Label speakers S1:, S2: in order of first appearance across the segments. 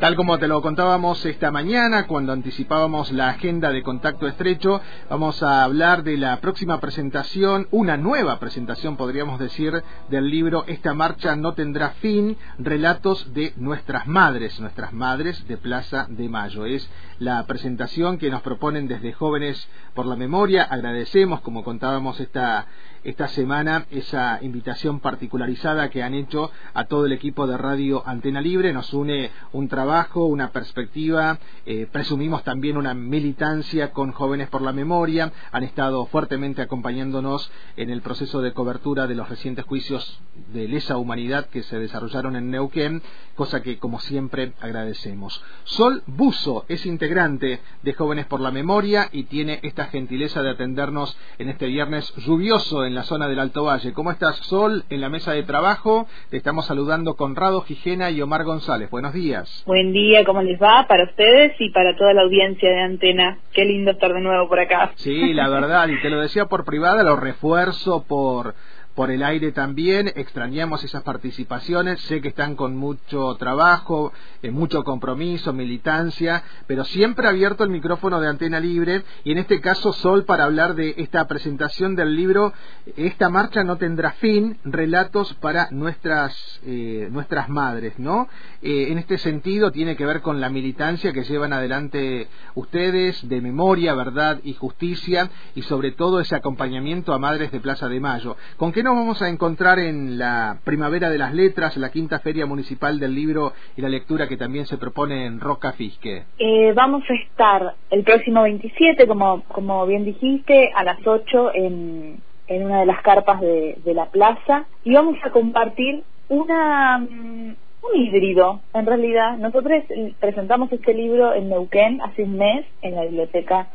S1: Tal como te lo contábamos esta mañana, cuando anticipábamos la agenda de contacto estrecho, vamos a hablar de la próxima presentación, una nueva presentación, podríamos decir, del libro Esta marcha no tendrá fin, relatos de nuestras madres, nuestras madres de Plaza de Mayo. Es la presentación que nos proponen desde Jóvenes por la Memoria. Agradecemos, como contábamos esta, esta semana, esa invitación particularizada que han hecho a todo el equipo de Radio Antena Libre. Nos une un trabajo una perspectiva, eh, presumimos también una militancia con Jóvenes por la Memoria, han estado fuertemente acompañándonos en el proceso de cobertura de los recientes juicios de lesa humanidad que se desarrollaron en Neuquén, cosa que como siempre agradecemos. Sol Buzo es integrante de Jóvenes por la Memoria y tiene esta gentileza de atendernos en este viernes lluvioso en la zona del Alto Valle. ¿Cómo estás, Sol? En la mesa de trabajo te estamos saludando Conrado Gijena y Omar González. Buenos días.
S2: Buen día, ¿cómo les va? Para ustedes y para toda la audiencia de Antena. Qué lindo estar de nuevo por acá.
S1: Sí, la verdad, y te lo decía por privada, lo refuerzo por por el aire también, extrañamos esas participaciones, sé que están con mucho trabajo, eh, mucho compromiso, militancia, pero siempre abierto el micrófono de Antena Libre y en este caso Sol para hablar de esta presentación del libro Esta marcha no tendrá fin, relatos para nuestras, eh, nuestras madres, ¿no? Eh, en este sentido tiene que ver con la militancia que llevan adelante ustedes de memoria, verdad y justicia y sobre todo ese acompañamiento a madres de Plaza de Mayo. ¿Con qué nos vamos a encontrar en la Primavera de las Letras, la quinta feria municipal del libro y la lectura que también se propone en Roca Fisque?
S2: Eh, vamos a estar el próximo 27, como, como bien dijiste, a las 8 en, en una de las carpas de, de la plaza y vamos a compartir una mm, un híbrido, en realidad. Nosotros presentamos este libro en Neuquén hace un mes en la Biblioteca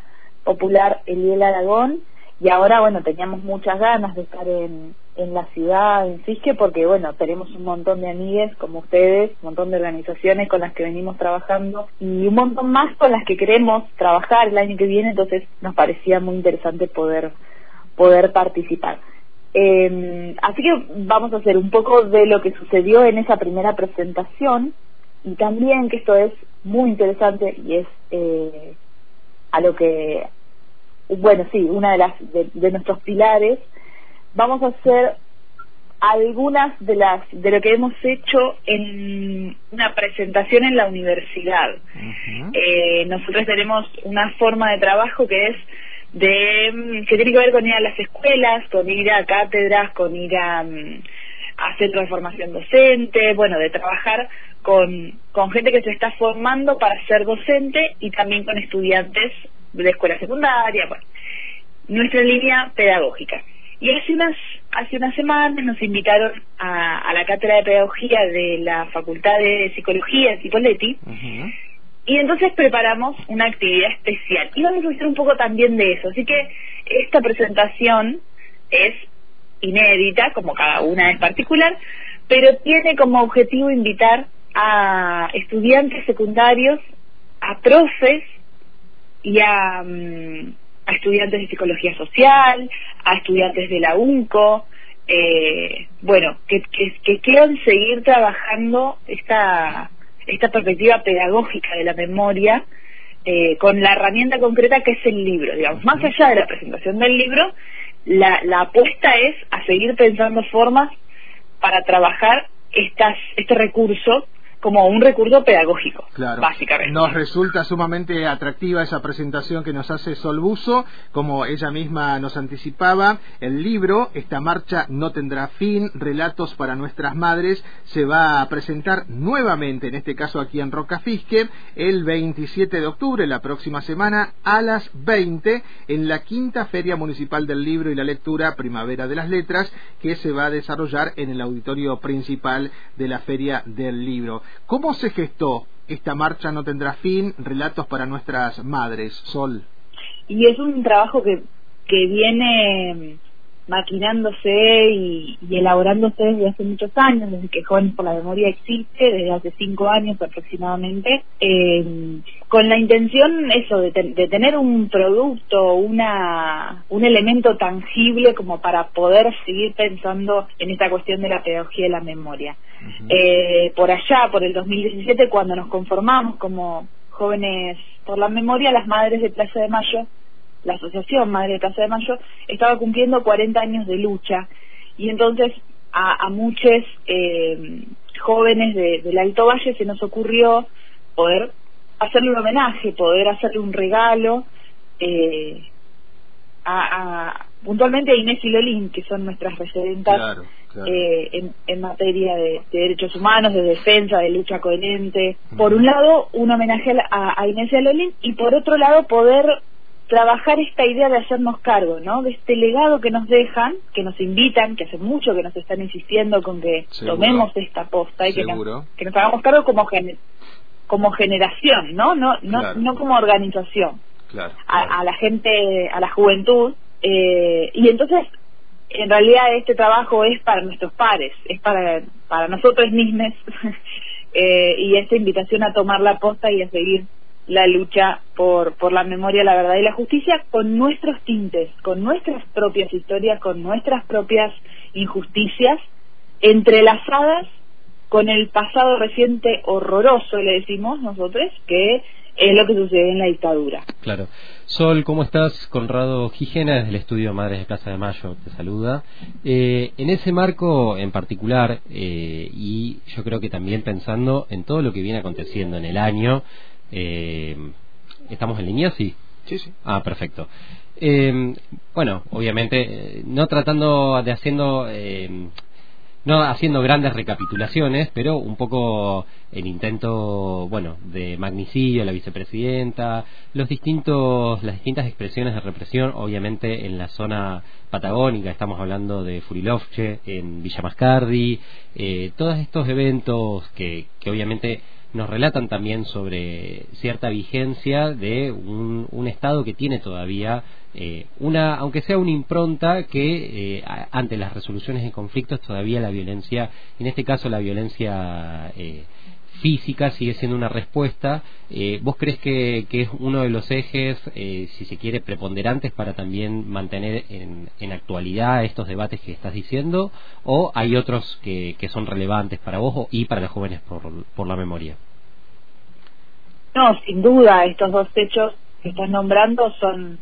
S2: Popular Eliel Aragón y ahora bueno teníamos muchas ganas de estar en, en la ciudad en Fisque porque bueno tenemos un montón de amigues como ustedes un montón de organizaciones con las que venimos trabajando y un montón más con las que queremos trabajar el año que viene entonces nos parecía muy interesante poder poder participar. Eh, así que vamos a hacer un poco de lo que sucedió en esa primera presentación y también que esto es muy interesante y es eh, a lo que bueno, sí, una de las de, nuestros pilares, vamos a hacer algunas de las de lo que hemos hecho en una presentación en la universidad. eh, nosotros tenemos una forma de trabajo que es de que tiene que ver con ir a las escuelas, con ir a cátedras, con ir a, mm, a centros de formación docente, bueno, de trabajar con, con gente que se está formando para ser docente y también con estudiantes de escuela secundaria, bueno, nuestra línea pedagógica. Y hace unas, hace unas semanas nos invitaron a, a la cátedra de pedagogía de la Facultad de Psicología de Cipolletti, y entonces preparamos una actividad especial. Y vamos a hacer un poco también de eso. Así que esta presentación es inédita, como cada una es particular, pero tiene como objetivo invitar a estudiantes secundarios, a profes y a, mm, a estudiantes de psicología social, a estudiantes de la UNCO, eh, bueno, que, que, quieran seguir trabajando esta, esta perspectiva pedagógica de la memoria eh, con la herramienta concreta que es el libro, digamos, más allá de la presentación del libro, la, la apuesta es a seguir pensando formas para trabajar estas, este recurso como un recurso pedagógico,
S1: claro.
S2: básicamente.
S1: Nos resulta sumamente atractiva esa presentación que nos hace Solbuso, como ella misma nos anticipaba, el libro, esta marcha no tendrá fin, relatos para nuestras madres, se va a presentar nuevamente, en este caso aquí en Rocafisque, el 27 de octubre, la próxima semana, a las 20, en la quinta Feria Municipal del Libro y la Lectura Primavera de las Letras, que se va a desarrollar en el auditorio principal de la Feria del Libro. ¿Cómo se gestó esta marcha no tendrá fin? Relatos para nuestras madres, Sol.
S2: Y es un trabajo que, que viene maquinándose y, elaborándose desde hace muchos años, desde que Jóvenes por la Memoria existe, desde hace cinco años aproximadamente, eh, con la intención eso de, tener un producto, una un elemento tangible como para poder seguir pensando en esta cuestión de la pedagogía de la memoria. Eh, por allá, por el 2017, cuando nos conformamos como jóvenes por la memoria, las madres de Plaza de Mayo la Asociación Madre de Plaza de Mayo estaba cumpliendo 40 años de lucha. Y entonces a, muchos eh, jóvenes del Alto Valle se nos ocurrió poder hacerle un homenaje, poder hacerle un regalo eh, a, puntualmente a Inés y Lolín, que son nuestras referentas eh, en, materia de, derechos humanos, de defensa, de lucha coherente. Por un lado, un homenaje a, a Inés y a Lolín y por otro lado, poder trabajar esta idea de hacernos cargo, ¿no? De este legado que nos dejan, que nos invitan, que hace mucho que nos están insistiendo con que tomemos esta posta y que nos, que nos, hagamos cargo como como generación, ¿no? No no no como organización. A, la gente, a la juventud eh, y entonces en realidad este trabajo es para nuestros pares, es para para nosotros mismos eh, y esta invitación a tomar la posta y a seguir la lucha por, por la memoria, la verdad y la justicia con nuestros tintes, con nuestras propias historias, con nuestras propias injusticias, entrelazadas con el pasado reciente horroroso, le decimos nosotros, que es lo que sucede en la dictadura.
S3: Claro. Sol, ¿cómo estás? Conrado Gijena, desde el estudio Madres de Plaza de Mayo, te saluda. Eh, en ese marco en particular, eh, y yo creo que también pensando en todo lo que viene aconteciendo en el año, eh, ¿Estamos en línea? Sí.
S1: Sí, sí.
S3: Ah, perfecto. Eh, bueno, obviamente, eh, no tratando de haciendo. Eh, no haciendo grandes recapitulaciones, pero un poco el intento, bueno, de magnicidio, la vicepresidenta, los distintos, las distintas expresiones de represión, obviamente en la zona patagónica, estamos hablando de Furilovche, en Villa Mascardi, eh, todos estos eventos que, que obviamente nos relatan también sobre cierta vigencia de un, Estado que tiene todavía eh, una, aunque sea una impronta que eh, ante las resoluciones de conflictos todavía la violencia, en este caso la violencia eh, física sigue siendo una respuesta. ¿Vos crees que, es uno de los ejes, si se quiere, preponderantes para también mantener en, en, actualidad estos debates que estás diciendo? ¿O hay otros que, que son relevantes para vos y para los jóvenes por, por la memoria?
S2: No, sin duda, estos dos hechos que estás nombrando son,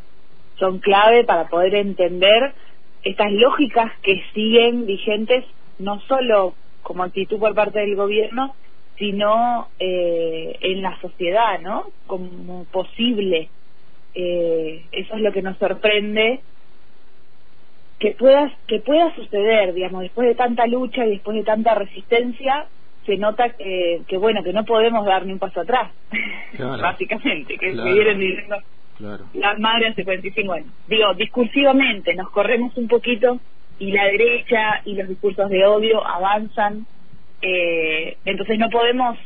S2: son clave para poder entender estas lógicas que siguen vigentes no solo como actitud por parte del gobierno, sino eh, en la sociedad, ¿no? Como posible. Eh, eso es lo que nos sorprende que pueda que pueda suceder, digamos, después de tanta lucha y después de tanta resistencia, se nota que, que bueno, que no podemos dar ni un paso atrás, básicamente, que claro. siguieron diciendo las madres hace 45 años. Digo, discursivamente nos corremos un poquito y la derecha y los discursos de odio avanzan, eh, entonces no podemos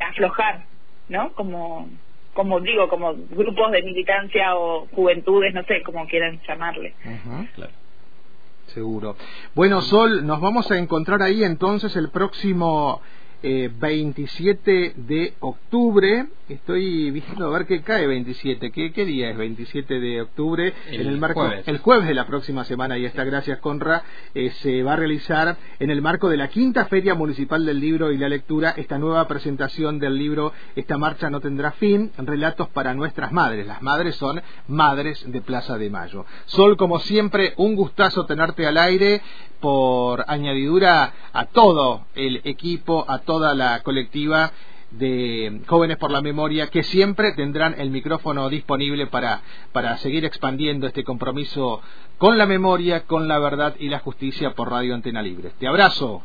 S2: aflojar, ¿no? Como, como digo, como grupos de militancia o juventudes, no sé, como quieran llamarle.
S1: claro. Seguro. Bueno, Sol, nos vamos a encontrar ahí entonces el próximo eh, 27 de octubre. Estoy viendo a ver qué cae 27. ¿Qué, qué día es 27 de octubre?
S3: El en el marco, jueves.
S1: El jueves de la próxima semana, y está, gracias Conra, eh, se va a realizar en el marco de la quinta Feria Municipal del Libro y la Lectura esta nueva presentación del libro Esta marcha no tendrá fin, relatos para nuestras madres. Las madres son madres de Plaza de Mayo. Sol, como siempre, un gustazo tenerte al aire por añadidura a todo el equipo, a toda la colectiva de Jóvenes por la Memoria, que siempre tendrán el micrófono disponible para, para seguir expandiendo este compromiso con la memoria, con la verdad y la justicia por Radio Antena Libre. Te abrazo.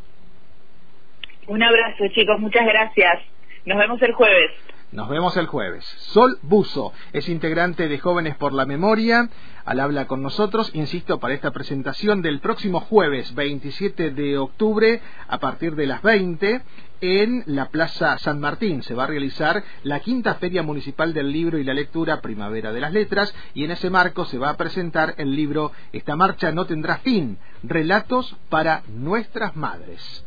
S2: Un abrazo, chicos, muchas gracias. Nos vemos el jueves.
S1: Nos vemos el jueves. Sol Buzo es integrante de Jóvenes por la Memoria. Al habla con nosotros, insisto, para esta presentación del próximo jueves 27 de octubre a partir de las 20 en la Plaza San Martín. Se va a realizar la quinta Feria Municipal del Libro y la Lectura Primavera de las Letras y en ese marco se va a presentar el libro Esta marcha no tendrá fin, relatos para nuestras madres.